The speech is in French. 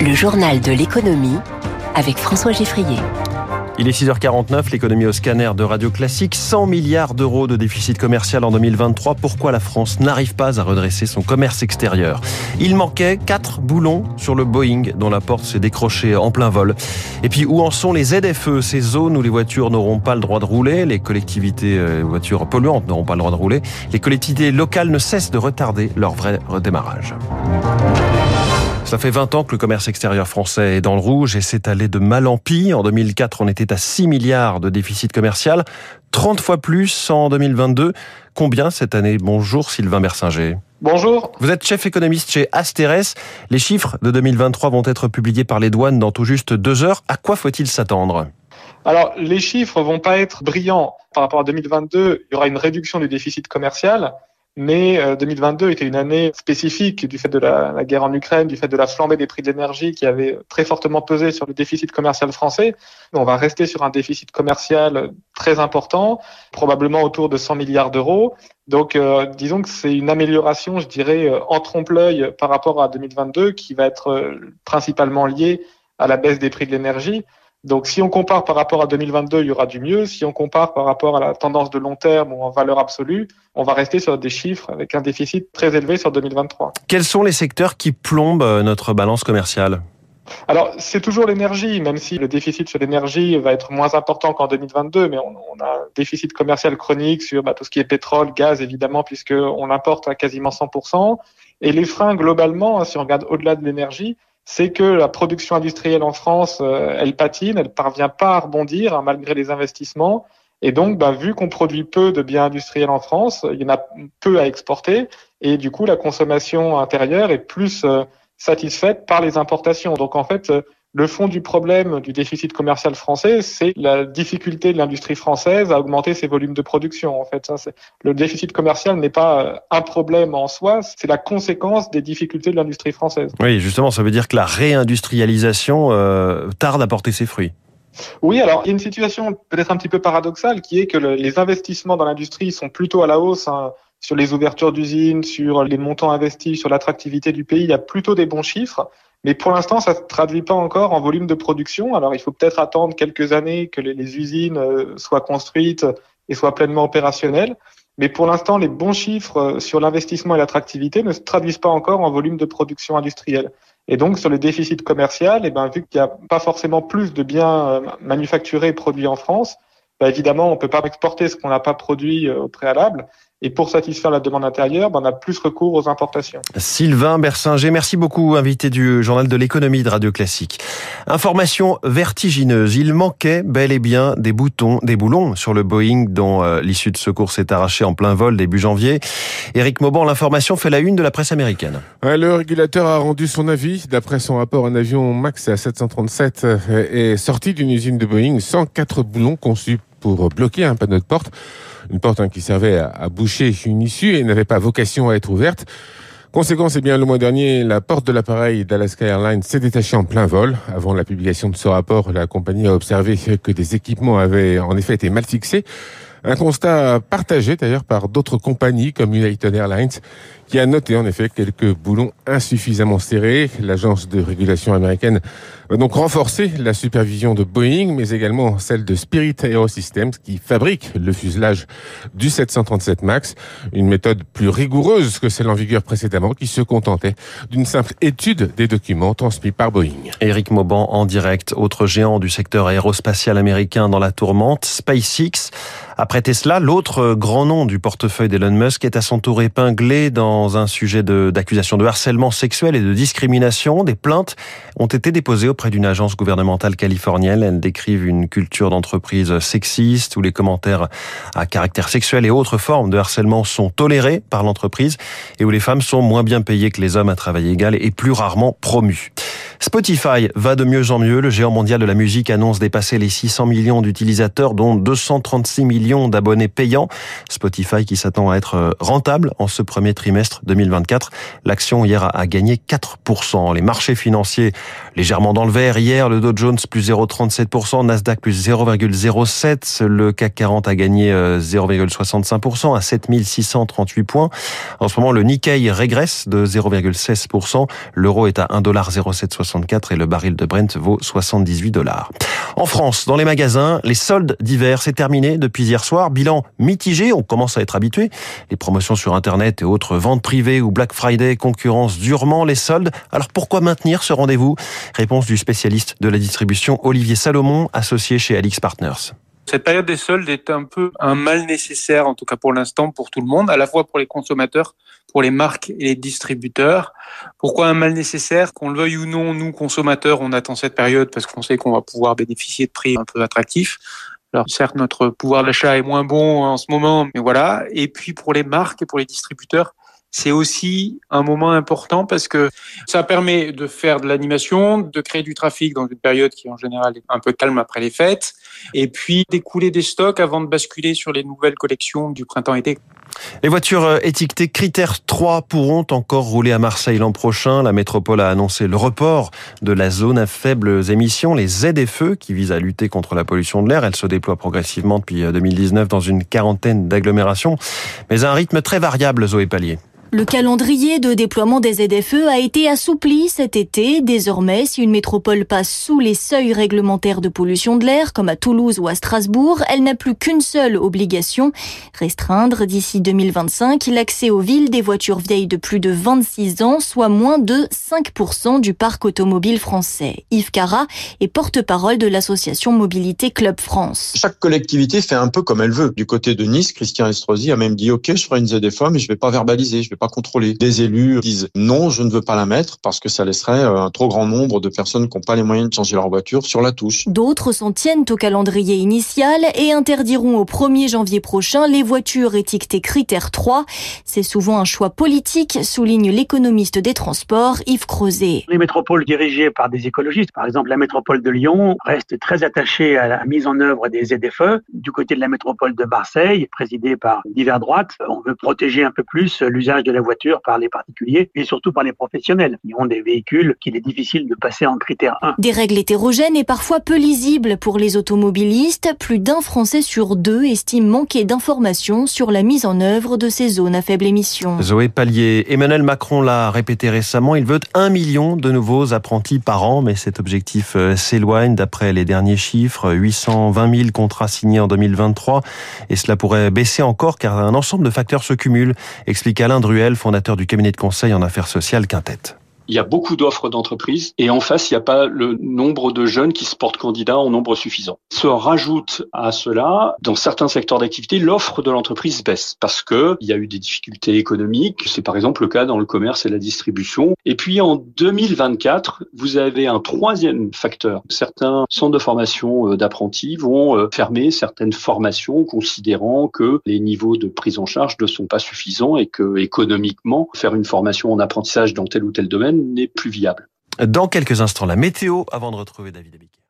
Le journal de l'économie avec François Geffrier. Il est 6h49, l'économie au scanner de Radio Classique. 100 milliards d'euros de déficit commercial en 2023. Pourquoi la France n'arrive pas à redresser son commerce extérieur? Il manquait 4 boulons sur le Boeing dont la porte s'est décrochée en plein vol. Et puis où en sont les ZFE, ces zones où les voitures n'auront pas le droit de rouler, les collectivités euh, voitures polluantes n'auront pas le droit de rouler, les collectivités locales ne cessent de retarder leur vrai redémarrage. Ça fait 20 ans que le commerce extérieur français est dans le rouge et s'est allé de mal en pis. En 2004, on était à 6 milliards de déficit commercial, 30 fois plus en 2022. Combien cette année? Bonjour Sylvain Bersinger. Bonjour. Vous êtes chef économiste chez Asteres. Les chiffres de 2023 vont être publiés par les douanes dans tout juste deux heures. À quoi faut-il s'attendre? Alors, les chiffres vont pas être brillants. Par rapport à 2022, il y aura une réduction du déficit commercial, mais 2022 euh, était une année spécifique du fait de la, guerre en Ukraine, du fait de la flambée des prix de l'énergie qui avait très fortement pesé sur le déficit commercial français. On va rester sur un déficit commercial très important, probablement autour de 100 milliards d'euros. Donc, euh, disons que c'est une amélioration, je dirais, euh, en trompe-l'œil par rapport à 2022, qui va être principalement liée à la baisse des prix de l'énergie. Donc si on compare par rapport à 2022, il y aura du mieux. Si on compare par rapport à la tendance de long terme ou en valeur absolue, on va rester sur des chiffres avec un déficit très élevé sur 2023. Quels sont les secteurs qui plombent euh, notre balance commerciale? Alors, c'est toujours l'énergie, même si le déficit sur l'énergie va être moins important qu'en 2022, mais on, a un déficit commercial chronique sur bah, tout ce qui est pétrole, gaz, évidemment, puisqu'on importe à quasiment 100%. Et les freins, globalement, hein, si on regarde au-delà de l'énergie, c'est que la production industrielle en France, euh, elle patine, elle parvient pas à rebondir hein, malgré les investissements. Et donc, bah, vu qu'on produit peu de biens industriels en France, il y en a peu à exporter, et du coup, la consommation intérieure est plus euh, satisfaite par les importations. Donc, en fait, euh, le fond du problème du déficit commercial français, c'est la difficulté de l'industrie française à augmenter ses volumes de production. En fait, le déficit commercial n'est pas euh, un problème en soi, c'est la conséquence des difficultés de l'industrie française. Oui, justement, ça veut dire que la réindustrialisation euh, tarde à porter ses fruits. Oui, alors il y a une situation peut-être un petit peu paradoxale qui est que les investissements dans l'industrie sont plutôt à la hausse. Hein, sur les ouvertures d'usines, sur les montants investis, sur l'attractivité du pays, il y a plutôt des bons chiffres. Mais pour l'instant, ça ne se traduit pas encore en volume de production. Alors, il faut peut-être attendre quelques années que les, usines euh, soient construites et soient pleinement opérationnelles. Mais pour l'instant, les bons chiffres euh, sur l'investissement et l'attractivité ne se traduisent pas encore en volume de production industrielle. Et donc, sur le déficit commercial, eh ben, vu qu'il n'y a pas forcément plus de biens euh, manufacturés produits en France, bah, évidemment, on ne peut pas exporter ce qu'on n'a pas produit au préalable. Et pour satisfaire la demande intérieure, ben, on a plus recours aux importations. Sylvain Bersinger, merci beaucoup, invité du journal de l'économie de Radio Classique. Information vertigineuse, il manquait bel et bien des boutons, des boulons sur le Boeing dont euh, l'issue de secours s'est arrachée en plein vol début janvier. Éric Mauban, l'information fait la une de la presse américaine. Le régulateur a rendu son avis. D'après son rapport, un avion Max A737 est sorti d'une usine de Boeing sans quatre boulons conçus pour bloquer un panneau de porte une porte hein, qui servait à, boucher une issue et n'avait pas vocation à être ouverte. Conséquence, eh bien, le mois dernier, la porte de l'appareil d'Alaska Airlines s'est détachée en plein vol. Avant la publication de ce rapport, la compagnie a observé que des équipements avaient en effet été mal fixés. Un constat partagé d'ailleurs par d'autres compagnies comme United Airlines qui a noté en effet quelques boulons insuffisamment serrés. L'agence de régulation américaine va donc renforcer la supervision de Boeing, mais également celle de Spirit Aerosystems qui fabrique le fuselage du 737 MAX. Une méthode plus rigoureuse que celle en vigueur précédemment qui se contentait d'une simple étude des documents transmis par Boeing. Éric Mauban en direct, autre géant du secteur aérospatial américain dans la tourmente, SpaceX. Après Tesla, l'autre grand nom du portefeuille d'Elon Musk est à son tour épinglé dans un sujet d'accusation de, harcèlement sexuel et de discrimination. Des plaintes ont été déposées auprès d'une agence gouvernementale californienne. Elles décrivent une culture d'entreprise sexiste où les commentaires à caractère sexuel et autres formes de harcèlement sont tolérés par l'entreprise et où les femmes sont moins bien payées que les hommes à travail égal et plus rarement promues. Spotify va de mieux en mieux. Le géant mondial de la musique annonce dépasser les 600 millions d'utilisateurs, dont 236 millions d'abonnés payants. Spotify qui s'attend à être rentable en ce premier trimestre 2024. L'action hier a gagné 4%. Les marchés financiers légèrement dans le vert. Hier, le Dow Jones plus 0,37%, Nasdaq plus 0,07%. Le CAC 40 a gagné 0,65% euh, à 7638 points. En ce moment, le Nikkei régresse de 0,16%. L'euro est à 1,0760 64 et le baril de Brent vaut 78 dollars. En France, dans les magasins, les soldes d'hiver, c'est terminé depuis hier soir. Bilan mitigé, on commence à être habitué. Les promotions sur Internet et autres ventes privées ou Black Friday concurrencent durement les soldes. Alors pourquoi maintenir ce rendez-vous? Réponse du spécialiste de la distribution Olivier Salomon, associé chez Alix Partners. Cette période des soldes est un peu un mal nécessaire, en tout cas pour l'instant, pour tout le monde, à la fois pour les consommateurs, pour les marques et les distributeurs. Pourquoi un mal nécessaire? Qu'on le veuille ou non, nous, consommateurs, on attend cette période parce qu'on sait qu'on va pouvoir bénéficier de prix un peu attractifs. Alors certes, notre pouvoir d'achat est moins bon en ce moment, mais voilà. Et puis pour les marques et pour les distributeurs, c'est aussi un moment important parce que ça permet de faire de l'animation, de créer du trafic dans une période qui en général est un peu calme après les fêtes, et puis d'écouler des stocks avant de basculer sur les nouvelles collections du printemps-été. Les voitures euh, étiquetées critères 3 pourront encore rouler à Marseille l'an prochain. La métropole a annoncé le report de la zone à faibles émissions, les ZFE, qui visent à lutter contre la pollution de l'air. Elle se déploie progressivement depuis 2019 euh, dans une quarantaine d'agglomérations, mais à un rythme très variable, Zoé Pallier. Le calendrier de déploiement des ZFE a été assoupli cet été. Désormais, si une métropole passe sous les seuils réglementaires de pollution de l'air, comme à Toulouse ou à Strasbourg, elle n'a plus qu'une seule obligation, restreindre d'ici 2025 l'accès aux villes des voitures vieilles de plus de 26 ans, soit moins de 5% du parc automobile français. Yves Cara est porte-parole de l'association Mobilité Club France. Chaque collectivité fait un peu comme elle veut. Du côté de Nice, Christian Estrosi a même dit, OK, je ferai une ZFE, mais je vais pas verbaliser, pas contrôler. Des élus disent non, je ne veux pas la mettre parce que ça laisserait euh, un trop grand nombre de personnes qui n'ont pas les moyens de changer leur voiture sur la touche. D'autres s'en tiennent au calendrier initial et interdiront au 1er janvier prochain les voitures étiquetées critère 3. C'est souvent un choix politique, souligne l'économiste des transports Yves Crozet. Les métropoles dirigées par des écologistes, par exemple la métropole de Lyon, reste très attachée à la mise en œuvre des ZFE. Du côté de la métropole de Marseille, présidée par divers droites, on veut protéger un peu plus l'usage de la voiture par les particuliers et surtout par les professionnels qui ont des véhicules qu'il est difficile de passer en critère 1. Des règles hétérogènes et parfois peu lisibles pour les automobilistes. Plus d'un Français sur deux estime manquer d'informations sur la mise en œuvre de ces zones à faible émission. Zoé Pallier, Emmanuel Macron l'a répété récemment, il veut un million de nouveaux apprentis par an, mais cet objectif euh, s'éloigne d'après les derniers chiffres, 820 000 contrats signés en 2023, et cela pourrait baisser encore car un ensemble de facteurs se cumulent, explique Alain Druel fondateur du cabinet de conseil en affaires sociales Quintette il y a beaucoup d'offres d'entreprises et en face, il n'y a pas le nombre de jeunes qui se portent candidats en nombre suffisant. Se rajoute à cela, dans certains secteurs d'activité, l'offre de l'entreprise baisse parce que il y a eu des difficultés économiques. C'est par exemple le cas dans le commerce et la distribution. Et puis en 2024, vous avez un troisième facteur. Certains centres de formation euh, d'apprentis vont euh, fermer certaines formations considérant que les niveaux de prise en charge ne sont pas suffisants et que économiquement, faire une formation en apprentissage dans tel ou tel domaine n'est plus viable. Dans quelques instants, la météo avant de retrouver David Abiquier.